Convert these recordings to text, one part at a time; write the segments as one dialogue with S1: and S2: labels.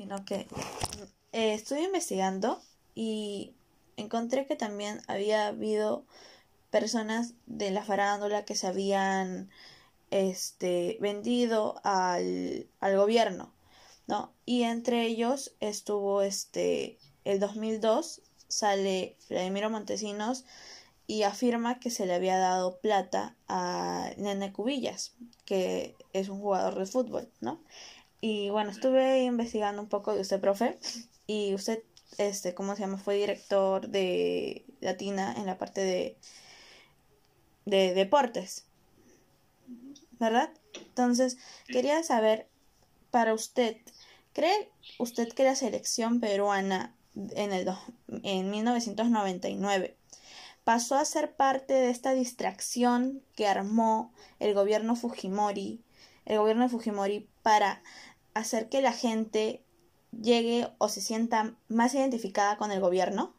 S1: sino que eh, estuve investigando y encontré que también había habido personas de la farándula que se habían este vendido al, al gobierno, ¿no? Y entre ellos estuvo este el 2002 sale Vladimiro Montesinos y afirma que se le había dado plata a Nene Cubillas, que es un jugador de fútbol, ¿no? Y bueno, estuve investigando un poco de usted, profe, y usted, este, ¿cómo se llama? Fue director de Latina en la parte de, de deportes, ¿verdad? Entonces, quería saber, para usted, ¿cree usted que la selección peruana en, el en 1999 pasó a ser parte de esta distracción que armó el gobierno Fujimori, el gobierno de Fujimori para hacer que la gente llegue o se sienta más identificada con el gobierno?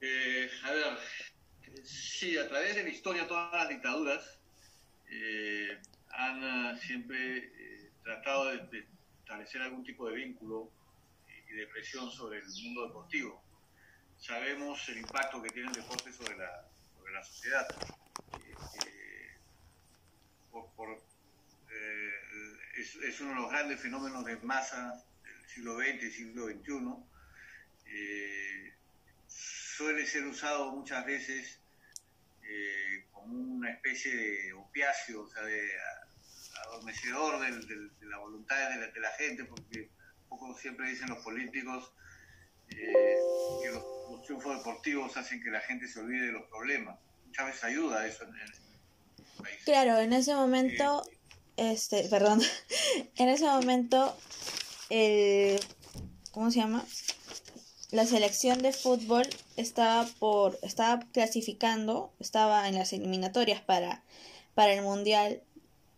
S2: Eh, a ver, sí, a través de la historia todas las dictaduras eh, han ah, siempre eh, tratado de, establecer algún tipo de vínculo y de presión sobre el mundo deportivo. Sabemos el impacto que tiene el deporte sobre la, sobre la sociedad. por, es, es, uno de los grandes fenómenos de masa del siglo XX y siglo XXI. Eh, suele ser usado muchas veces eh, como una especie de opiáceo, o sea, de adormecedor de la voluntad de la, de la, gente, porque poco siempre dicen los políticos eh, que los, triunfos deportivos hacen que la gente se olvide de los problemas. Muchas veces ayuda eso en, el
S1: país. Claro, en ese momento este, perdón, en ese momento, el, ¿cómo se llama? La selección de fútbol estaba por, estaba clasificando, estaba en las eliminatorias para, para el mundial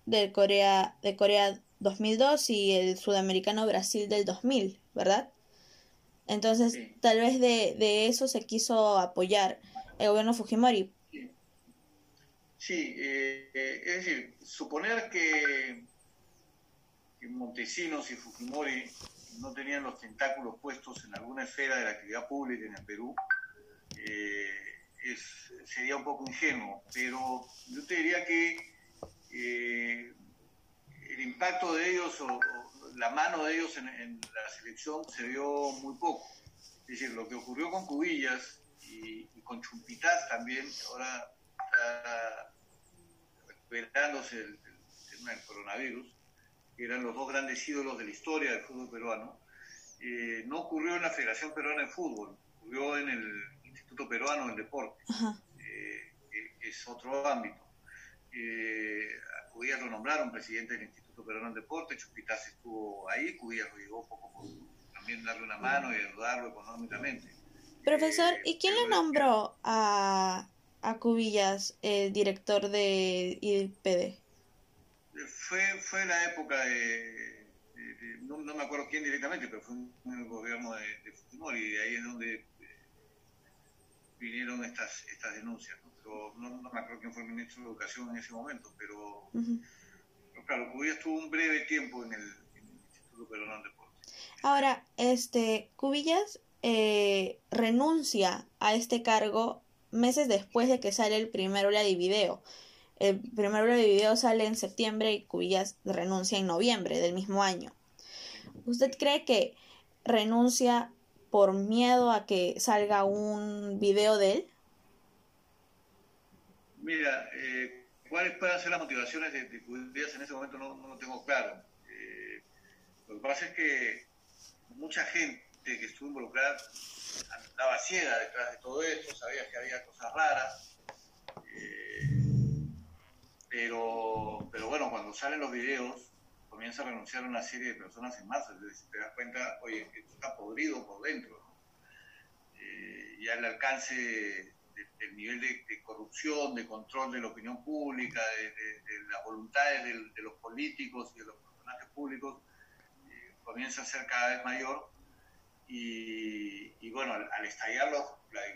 S1: de Corea, de Corea 2002 y el sudamericano Brasil del 2000, ¿verdad? Entonces, tal vez de, de eso se quiso apoyar el gobierno Fujimori,
S2: Sí, eh, eh, es decir, suponer que, Montesinos y Fujimori no tenían los tentáculos puestos en alguna esfera de la actividad pública en el Perú eh, sería un poco ingenuo, pero yo te diría que el impacto de ellos o, la mano de ellos en, la selección se vio muy poco. Es decir, lo que ocurrió con Cubillas y, y con Chumpitas también, ahora está recuperándose el, tema del coronavirus, que eran los dos grandes ídolos de la historia del fútbol peruano, eh, no ocurrió en la Federación Peruana de Fútbol, ocurrió en el Instituto Peruano del Deporte, eh, que es otro ámbito. Eh, a Cubillas lo nombraron presidente del Instituto Peruano del Deporte, Chupitas estuvo ahí, Cubillas lo llevó poco por también darle una mano y ayudarlo económicamente.
S1: Profesor, ¿y quién le nombró a, a Cubillas, el director de IPD?
S2: Fue, fue la época de, no, me acuerdo quién directamente, pero fue en el gobierno de, de, Fujimori y ahí es donde eh, vinieron estas, estas denuncias. ¿no? Pero no, me acuerdo quién fue el ministro de Educación en ese momento, pero, claro, Cubillas tuvo un breve tiempo en el, Instituto Peruano de Deportes.
S1: Ahora, este, Cubillas eh, renuncia a este cargo meses después de que sale el primer ola de video. El primer ola de video sale en septiembre y Cubillas renuncia en noviembre del mismo año. ¿Usted cree que renuncia por miedo a que salga un video de él?
S2: Mira, eh, cuáles pueden ser las motivaciones de, Cubillas en ese momento no, lo tengo claro. Eh, lo que pasa es que mucha gente que estuvo involucrada andaba ciega detrás de todo esto, sabía que había cosas raras. Eh, pero, pero bueno, cuando salen los videos, comienza a renunciar una serie de personas en masa. Entonces te das cuenta, oye, esto está podrido por dentro. Eh, ya el alcance del nivel de, corrupción, de control de la opinión pública, de, las voluntades de, los políticos y de los personajes públicos, eh, comienza a ser cada vez mayor y, bueno, al, estallar los,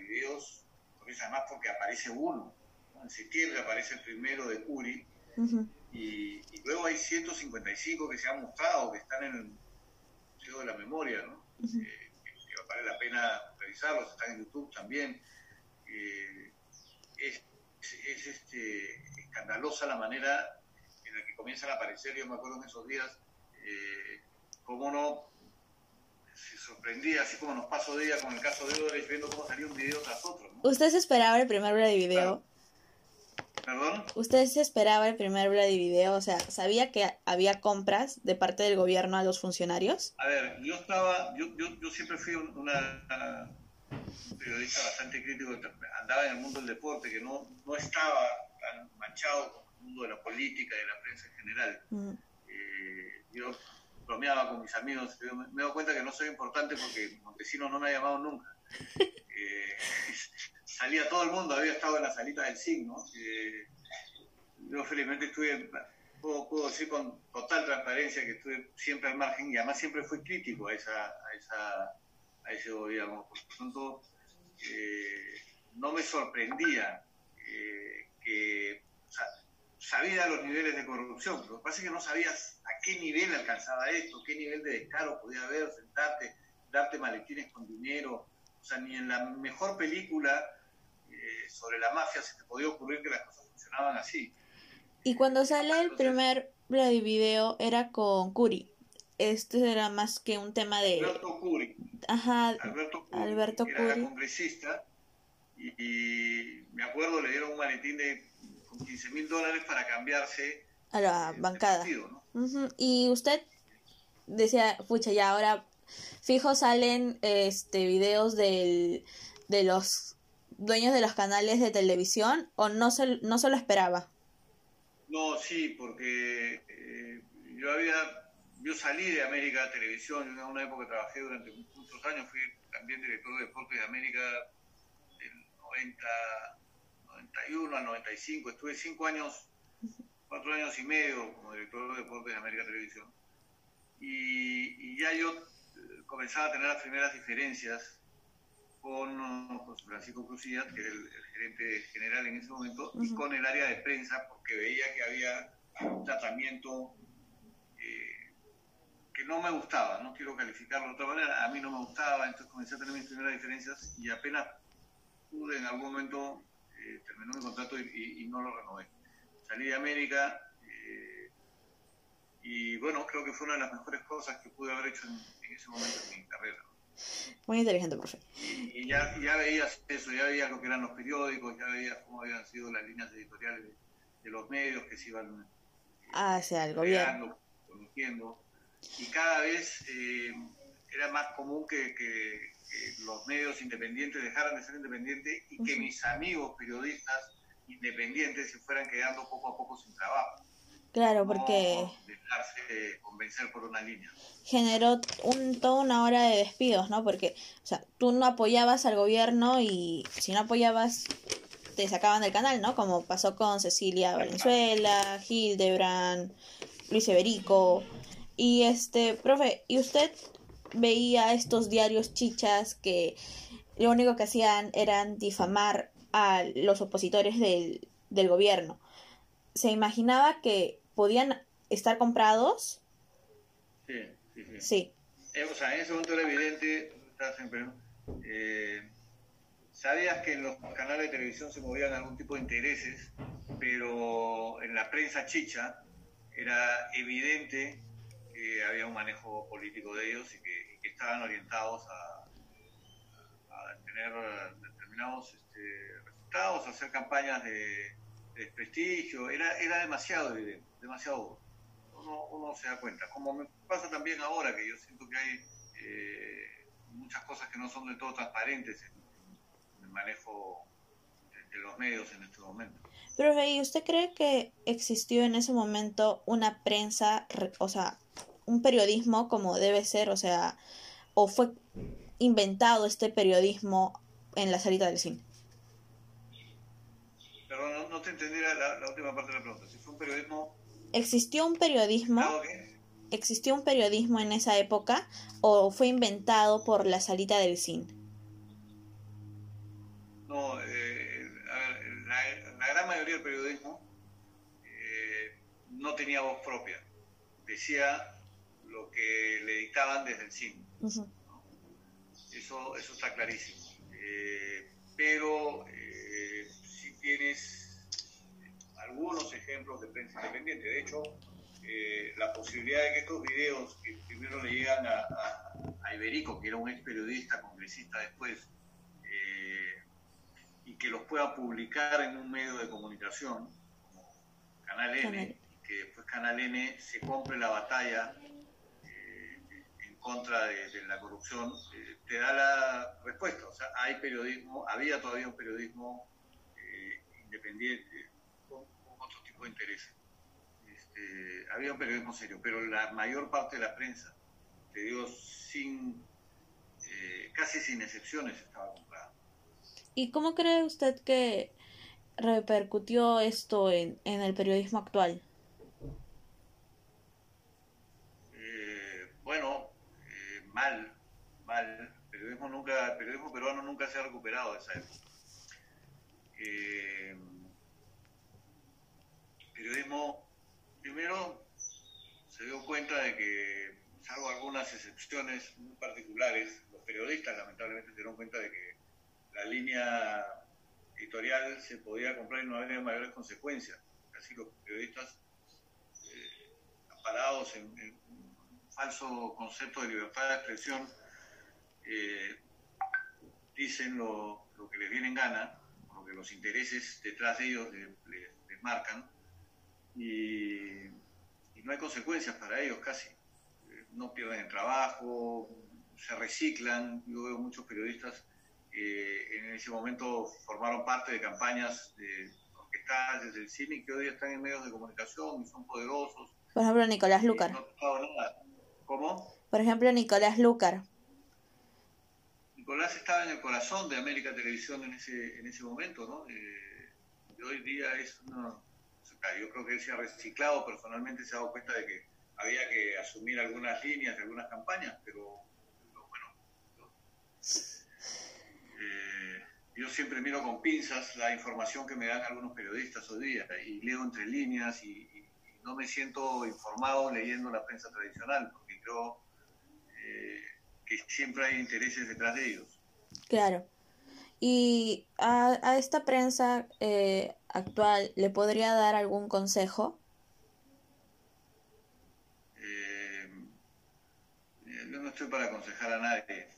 S2: videos, porque además porque aparece uno. En septiembre aparece el primero de Curi, Y, luego hay 155 que se han mostrado, que están en el Museo de la Memoria, ¿no? Eh, que, vale la pena revisarlos, están en YouTube también. Eh, es, este, escandalosa la manera en la que comienzan a aparecer, yo me acuerdo en esos días, eh, cómo no sorprendía, así como nos pasó de ella con el caso de Odebrecht, viendo cómo salía un video tras otro.
S1: ¿Usted se esperaba el primer de video?
S2: ¿Perdón?
S1: ¿Usted se esperaba el primer de video? O sea, ¿sabía que había compras de parte del gobierno a los funcionarios?
S2: A ver, yo estaba, yo, yo, yo siempre fui una, periodista bastante crítico, andaba en el mundo del deporte, que no, no estaba tan manchado con el mundo de la política y de la prensa en general. Mm. Eh, yo bromeaba con mis amigos, me, me, doy cuenta que no soy importante porque Montesinos no me ha llamado nunca. Eh, salía todo el mundo, había estado en la salita del signo. Eh, yo felizmente estuve, puedo, decir con total transparencia que estuve siempre al margen y además siempre fui crítico a, esa, a, esa, a ese gobierno. Por lo tanto, eh, no me sorprendía eh, que sabía los niveles de corrupción, lo que pasa es que no sabías a qué nivel alcanzaba esto, qué nivel de descaro podía haber, sentarte, darte maletines con dinero, o sea, ni en la mejor película sobre la mafia se te podía ocurrir que las cosas funcionaban así.
S1: Y cuando sale el primer video era con Curi. Este era más que un tema de...
S2: Alberto Curi.
S1: Ajá,
S2: Alberto Curi. era congresista y, me acuerdo le dieron un maletín de 15 mil dólares para cambiarse
S1: a la bancada. Y usted decía, pucha, ya ahora fijo salen este videos del, de los dueños de los canales de televisión o no se, no se lo esperaba?
S2: No, sí, porque eh, yo había, yo salí de América Televisión, en una época trabajé durante muchos años, fui también director de deportes de América del 90, 91 al 95, estuve cinco años, cuatro años y medio como director de deportes de América Televisión. Y, y ya yo eh, comenzaba a tener las primeras diferencias con José Francisco Crucillas, que era el, gerente general en ese momento, y con el área de prensa, porque veía que había un tratamiento eh, que no me gustaba, no quiero calificarlo de otra manera, a mí no me gustaba, entonces comencé a tener mis primeras diferencias y apenas pude en algún momento, eh, terminó mi contrato y, no lo renové. Salí de América eh, y bueno, creo que fue una de las mejores cosas que pude haber hecho en ese momento en mi carrera.
S1: Muy inteligente, profe.
S2: Y, ya, ya veías eso, ya veías lo que eran los periódicos, ya veías cómo habían sido las líneas editoriales de, los medios que se iban
S1: hacia el gobierno.
S2: Conociendo. Y cada vez eh, era más común que, que, los medios independientes dejaran de ser independientes y que mis amigos periodistas independientes se fueran quedando poco a poco sin trabajo.
S1: Claro, porque...
S2: dejarse convencer por una línea.
S1: Generó un, toda una hora de despidos, ¿no? Porque, o sea, tú no apoyabas al gobierno y si no apoyabas te sacaban del canal, ¿no? Como pasó con Cecilia Valenzuela, Hildebrand, Luis Eberico. Y este, profe, ¿y usted veía estos diarios chichas que lo único que hacían eran difamar a los opositores del, del gobierno? ¿Se imaginaba que podían estar comprados.
S2: Sí, sí, sí. Eh, o sea, en ese momento era evidente, eh, sabías que en los canales de televisión se movían algún tipo de intereses, pero en la prensa chicha era evidente que había un manejo político de ellos y que, estaban orientados a, tener determinados este, resultados, a hacer campañas de, de desprestigio, era, era demasiado evidente demasiado uno, se da cuenta. Como me pasa también ahora, que yo siento que hay eh, muchas cosas que no son de todo transparentes en, el manejo de, los medios en este momento.
S1: Pero, ¿y usted cree que existió en ese momento una prensa, o sea, un periodismo como debe ser, o sea, o fue inventado este periodismo en la salida del cine?
S2: Perdón, no, te entendí la, la, última parte de la pregunta. Si fue un periodismo
S1: ¿Existió un periodismo? Ah, ¿Existió un periodismo en esa época o fue inventado por la salita del cine?
S2: No, eh, la, gran mayoría del periodismo eh, no tenía voz propia. Decía lo que le dictaban desde el cine. Eso, eso está clarísimo. Eh, pero eh, si tienes algunos ejemplos de prensa independiente, de hecho, eh, la posibilidad de que estos videos que primero le llegan a, a, Iberico, que era un ex periodista, congresista después, y que los pueda publicar en un medio de comunicación, como Canal N, que después Canal N se compre la batalla contra de, la corrupción, eh, te da la respuesta. O sea, hay periodismo, había todavía un periodismo eh, independiente con, otro tipo de intereses. Este, había un periodismo serio, pero la mayor parte de la prensa, te digo, sin, eh, casi sin excepciones, estaba comprada.
S1: ¿Y cómo cree usted que repercutió esto en, en el periodismo actual?
S2: bueno, mal, mal. El periodismo, nunca, el periodismo peruano nunca se ha recuperado de esa época. Eh, periodismo, primero, se dio cuenta de que, salvo algunas excepciones muy particulares, los periodistas lamentablemente se dieron cuenta de que la línea editorial se podía comprar y no había mayores consecuencias. Así los periodistas eh, parados en, en falso concepto de libertad de expresión, eh, dicen lo, que les viene en gana, lo que los intereses detrás de ellos les, marcan, y, no hay consecuencias para ellos casi. Eh, no pierden el trabajo, se reciclan. Yo veo muchos periodistas que en ese momento formaron parte de campañas de orquestales desde el cine que hoy están en medios de comunicación y son poderosos.
S1: Por ejemplo, Nicolás Lucar.
S2: ¿Cómo?
S1: Por ejemplo, Nicolás Lucar.
S2: Nicolás estaba en el corazón de América Televisión en ese, en ese momento, ¿no? Eh, hoy día es una... Yo creo que él se ha reciclado, personalmente se ha dado cuenta de que había que asumir algunas líneas algunas campañas, pero, bueno, eh, yo siempre miro con pinzas la información que me dan algunos periodistas hoy día y leo entre líneas y, no me siento informado leyendo la prensa tradicional, porque creo eh, que siempre hay intereses detrás de ellos.
S1: Claro. ¿Y a, esta prensa eh, actual le podría dar algún consejo?
S2: Eh, yo no estoy para aconsejar a nadie,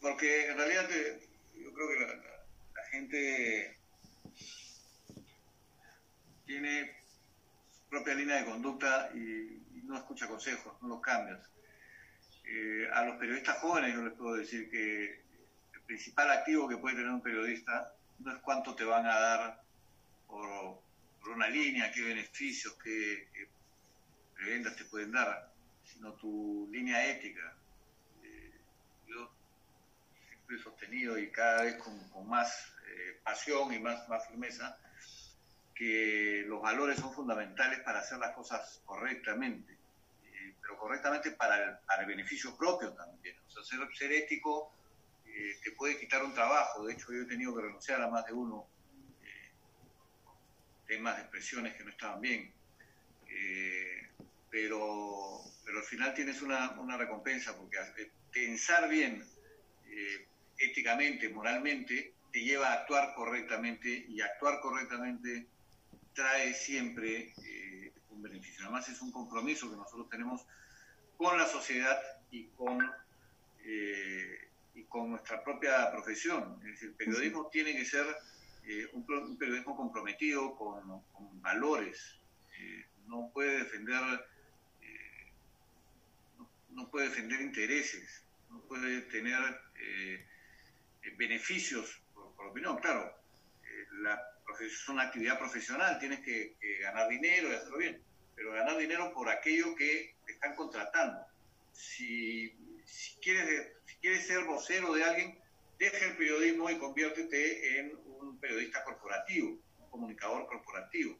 S2: porque en realidad yo creo que la gente tiene propia línea de conducta y, no escucha consejos, no los cambias. Eh, a los periodistas jóvenes yo les puedo decir que el principal activo que puede tener un periodista no es cuánto te van a dar por, una línea, qué beneficios, qué, prebendas te pueden dar, sino tu línea ética. Eh, yo siempre he sostenido y cada vez con, más eh, pasión y más firmeza que los valores son fundamentales para hacer las cosas correctamente, eh, pero correctamente para el, beneficio propio también. O sea, ser, ético eh, te puede quitar un trabajo. De hecho, yo he tenido que renunciar a más de uno eh, temas de expresiones que no estaban bien. pero, pero al final tienes una, una recompensa, porque pensar bien éticamente, moralmente, te lleva a actuar correctamente y actuar correctamente trae siempre eh, un beneficio. Además es un compromiso que nosotros tenemos con la sociedad y con, eh, y con nuestra propia profesión. Es decir, el periodismo tiene que ser eh, un, periodismo comprometido con, valores. no puede defender no, puede defender intereses, no puede tener beneficios por, por opinión. Claro, es una actividad profesional, tienes que, ganar dinero y hacerlo bien, pero ganar dinero por aquello que te están contratando. Si, quieres, si quieres ser vocero de alguien, deja el periodismo y conviértete en un periodista corporativo, un comunicador corporativo.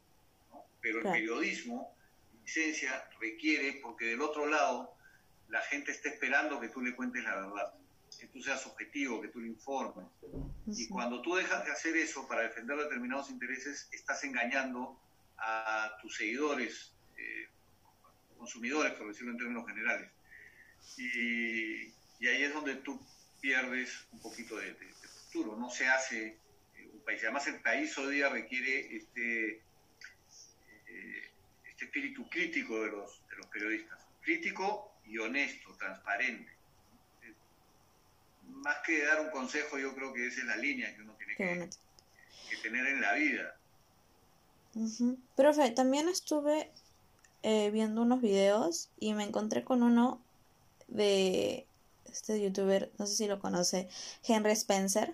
S2: Pero el periodismo, licencia, requiere, porque del otro lado la gente está esperando que tú le cuentes la verdad que tú seas objetivo, que tú le informes. Y cuando tú dejas de hacer eso para defender determinados intereses, estás engañando a tus seguidores, eh, consumidores, por decirlo en términos generales. Y, ahí es donde tú pierdes un poquito de, futuro. No se hace eh, un país. Además, el país hoy día requiere este, eh, este espíritu crítico de los, de los periodistas. Crítico y honesto, transparente. Más que dar un consejo, yo creo que esa es la línea que uno tiene que, que tener en la vida.
S1: Profe, también estuve eh, viendo unos videos y me encontré con uno de este youtuber, no sé si lo conoce, Henry Spencer.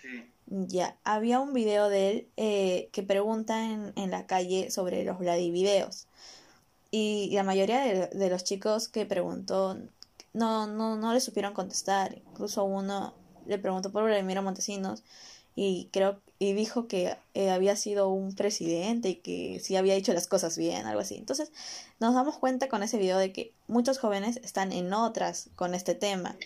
S1: Sí. Ya, había un video de él eh, que pregunta en, en, la calle sobre los Vladivideos. Y, la mayoría de, los chicos que preguntó no, no, no le supieron contestar. Incluso uno le preguntó por Vladimiro Montesinos y creo y dijo que eh, había sido un presidente y que sí había hecho las cosas bien, algo así. Entonces nos damos cuenta con ese video de que muchos jóvenes están en otras con este tema.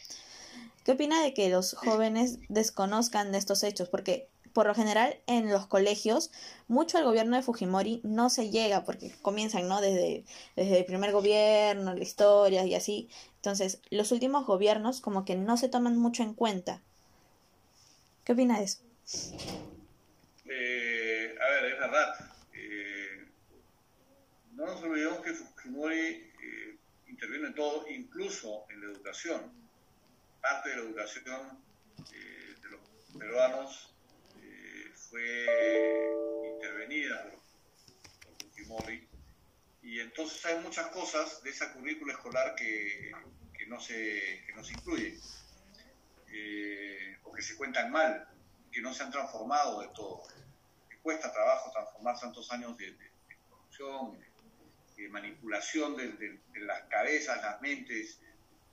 S1: ¿Qué opina de que los jóvenes desconozcan de estos hechos? Porque por lo general en los colegios mucho al gobierno de Fujimori no se llega porque comienzan, ¿no? Desde, desde el primer gobierno, la historia y así. Entonces los últimos gobiernos como que no se toman mucho en cuenta. ¿Qué opina de eso?
S2: Eh, a ver, es verdad. Eh, no nos olvidemos que Fujimori eh, interviene en todo, incluso en la educación. Parte de la educación de los peruanos fue intervenida por Fujimori. Y entonces hay muchas cosas de esa currícula escolar que, que no, se, que no se incluyen o que se cuentan mal que no se han transformado de todo. Cuesta trabajo transformar tantos años de, corrupción, de, manipulación de, las cabezas, las mentes de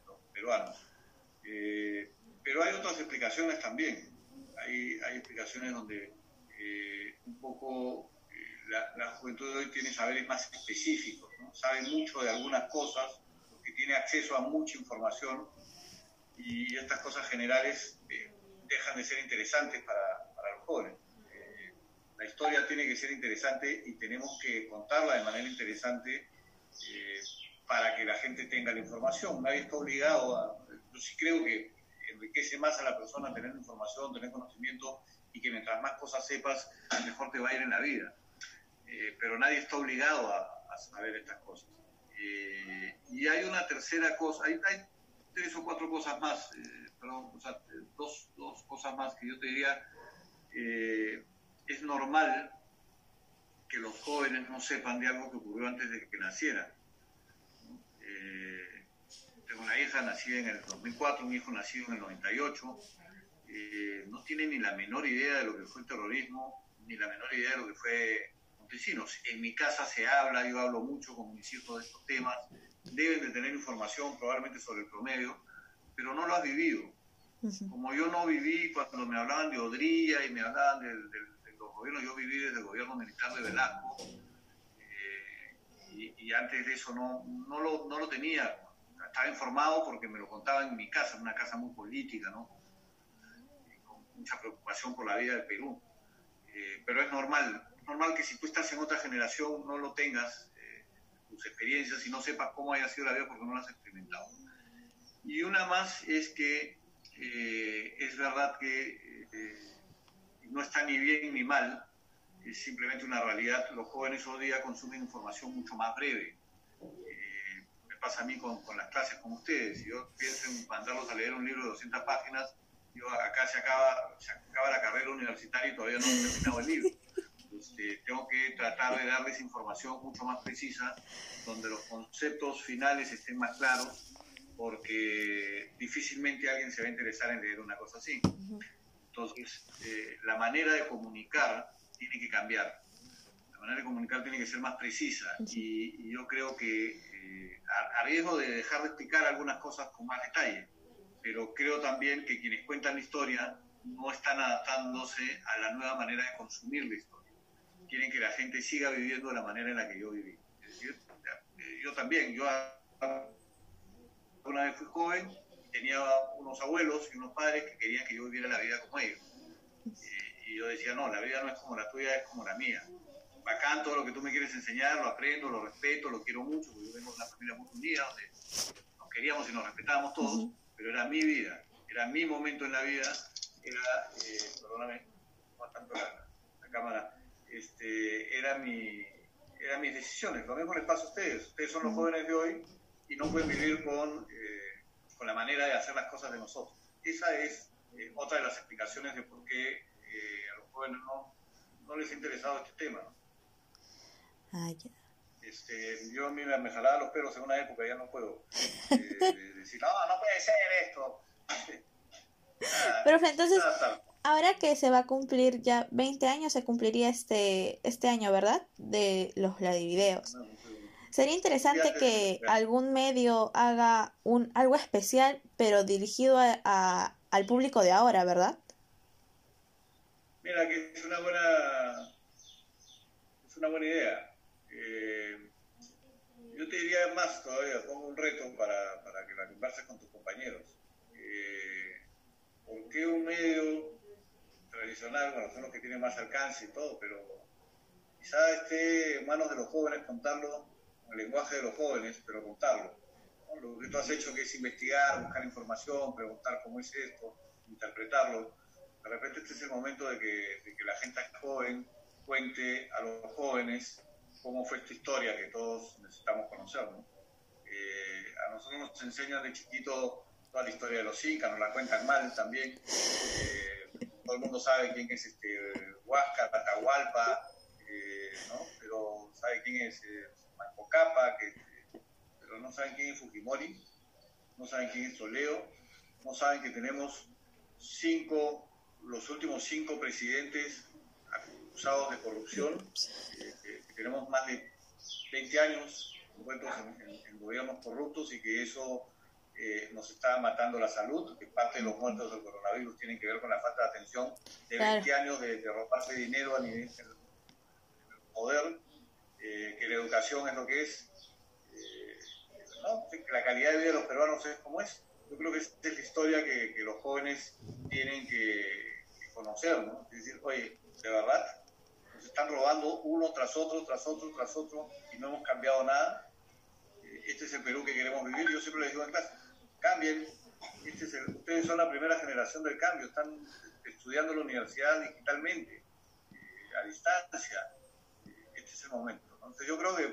S2: los peruanos. Eh, pero hay otras explicaciones también. Hay, hay explicaciones donde eh, un poco eh, la, juventud de hoy tiene saberes más específicos, sabe mucho de algunas cosas, porque tiene acceso a mucha información y estas cosas generales dejan de ser interesantes para, para los jóvenes. Eh, la historia tiene que ser interesante y tenemos que contarla de manera interesante eh, para que la gente tenga la información. Nadie está obligado a... Yo sí creo que enriquece más a la persona tener información, tener conocimiento y que mientras más cosas sepas, mejor te va a ir en la vida. Eh, pero nadie está obligado a, a saber estas cosas. y hay una tercera cosa, hay, tres o cuatro cosas más perdón, o sea, dos, dos, cosas más que yo te diría. Eh, es normal que los jóvenes no sepan de algo que ocurrió antes de que naciera. Eh, tengo una hija nacida en el 2004, un hijo nacido en el 98. Eh, no tiene ni la menor idea de lo que fue el terrorismo, ni la menor idea de lo que fue Montesinos. En mi casa se habla, yo hablo mucho con mis hijos de estos temas. Deben de tener información probablemente sobre el promedio, pero no lo has vivido. Como yo no viví cuando me hablaban de Odría y me hablaban de, los gobiernos, yo viví desde el gobierno militar de Velasco eh, y, antes de eso no, no, lo, no lo tenía. Estaba informado porque me lo contaban en mi casa, una casa muy política, ¿no? Mucha preocupación por la vida del Perú. Eh, pero es normal, normal que si tú estás en otra generación no lo tengas, eh, tus experiencias y no sepas cómo haya sido la vida porque no lo has experimentado. Y una más es que eh, es verdad que no está ni bien ni mal, es simplemente una realidad. Los jóvenes hoy día consumen información mucho más breve. Me pasa a mí con, las clases con ustedes. Yo pienso en mandarlos a leer un libro de 200 páginas, yo acá se acaba, se acaba la carrera universitaria y todavía no he terminado el libro. Este, tengo que tratar de darles información mucho más precisa, donde los conceptos finales estén más claros porque difícilmente alguien se va a interesar en leer una cosa así. Entonces, eh, la manera de comunicar tiene que cambiar. La manera de comunicar tiene que ser más precisa. Y, yo creo que, eh, a, riesgo de dejar de explicar algunas cosas con más detalle, pero creo también que quienes cuentan la historia no están adaptándose a la nueva manera de consumir la historia. Quieren que la gente siga viviendo de la manera en la que yo viví. Es decir, eh, yo también, yo una vez fui joven, tenía unos abuelos y unos padres que querían que yo viviera la vida como ellos. Y, yo decía, no, la vida no es como la tuya, es como la mía. bacán todo lo que tú me quieres enseñar, lo aprendo, lo respeto, lo quiero mucho, porque yo vengo de una familia muy unida, donde nos queríamos y nos respetábamos todos, pero era mi vida, era mi momento en la vida, era, eh, perdóname, no tanto la, la cámara, este, era mi, eran mis decisiones. Lo mismo les pasa a ustedes. Ustedes son los jóvenes de hoy y no pueden vivir con, eh, con la manera de hacer las cosas de nosotros. Esa es eh, otra de las explicaciones de por qué eh, a los jóvenes no, no les ha interesado este tema.
S1: Ah, ya.
S2: Este, yo mira, me jalaba los pelos en una época, ya no puedo decir, no, no puede ser esto.
S1: Pero entonces, ahora que se va a cumplir ya 20 años, se cumpliría este, este año, ¿verdad? De los videos. Sería interesante que algún medio haga un algo especial, pero dirigido a, al público de ahora, ¿verdad?
S2: Mira, que es una buena, es una buena idea. Eh, yo te todavía, pongo un reto para, para que la converses con tus compañeros. Eh, ¿Por qué un medio tradicional, bueno, son los que tienen más alcance y todo, pero quizá esté en manos de los jóvenes contarlo, en el lenguaje de los jóvenes, pero contarlo. Lo que tú has hecho que es investigar, buscar información, preguntar cómo es esto, interpretarlo. De repente este es el momento de que, la gente joven cuente a los jóvenes cómo fue esta historia que todos necesitamos conocer. Eh, a nosotros nos enseñan de chiquito toda la historia de los incas, nos la cuentan mal también. Eh, todo el mundo sabe quién es este Huáscar, Atahualpa, eh, ¿no? pero sabe quién es eh, Manco Capa, que, pero no saben quién es Fujimori, no saben quién es Toleo, no saben que tenemos cinco, los últimos cinco presidentes acusados de corrupción, que tenemos más de 20 años envueltos en gobiernos corruptos y que eso eh, nos está matando la salud, que parte de los muertos del coronavirus tienen que ver con la falta de atención de 20 años de, de robarse dinero a nivel del poder, eh, que la educación es lo que es, eh, que la calidad de vida de los peruanos es como es. Yo creo que esta es la historia que, los jóvenes tienen que, conocer, ¿no? Es decir, oye, de verdad, nos están robando uno tras otro, tras otro, tras otro, y no hemos cambiado nada. Este es el Perú que queremos vivir. Yo siempre les digo en clase, cambien. Este ustedes son la primera generación del cambio, están estudiando la universidad digitalmente, eh, a distancia. Este es el momento. Entonces yo creo que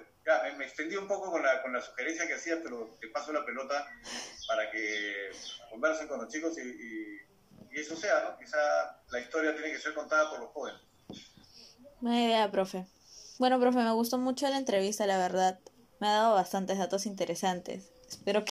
S2: me, extendí un poco con la, con la sugerencia que hacía, pero te paso la pelota para que conversen con los chicos y, eso sea, ¿no? Quizá la historia tiene que ser contada por los jóvenes.
S1: Buena idea, profe. Bueno, profe, me gustó mucho la entrevista, la verdad. Me ha dado bastantes datos interesantes. Espero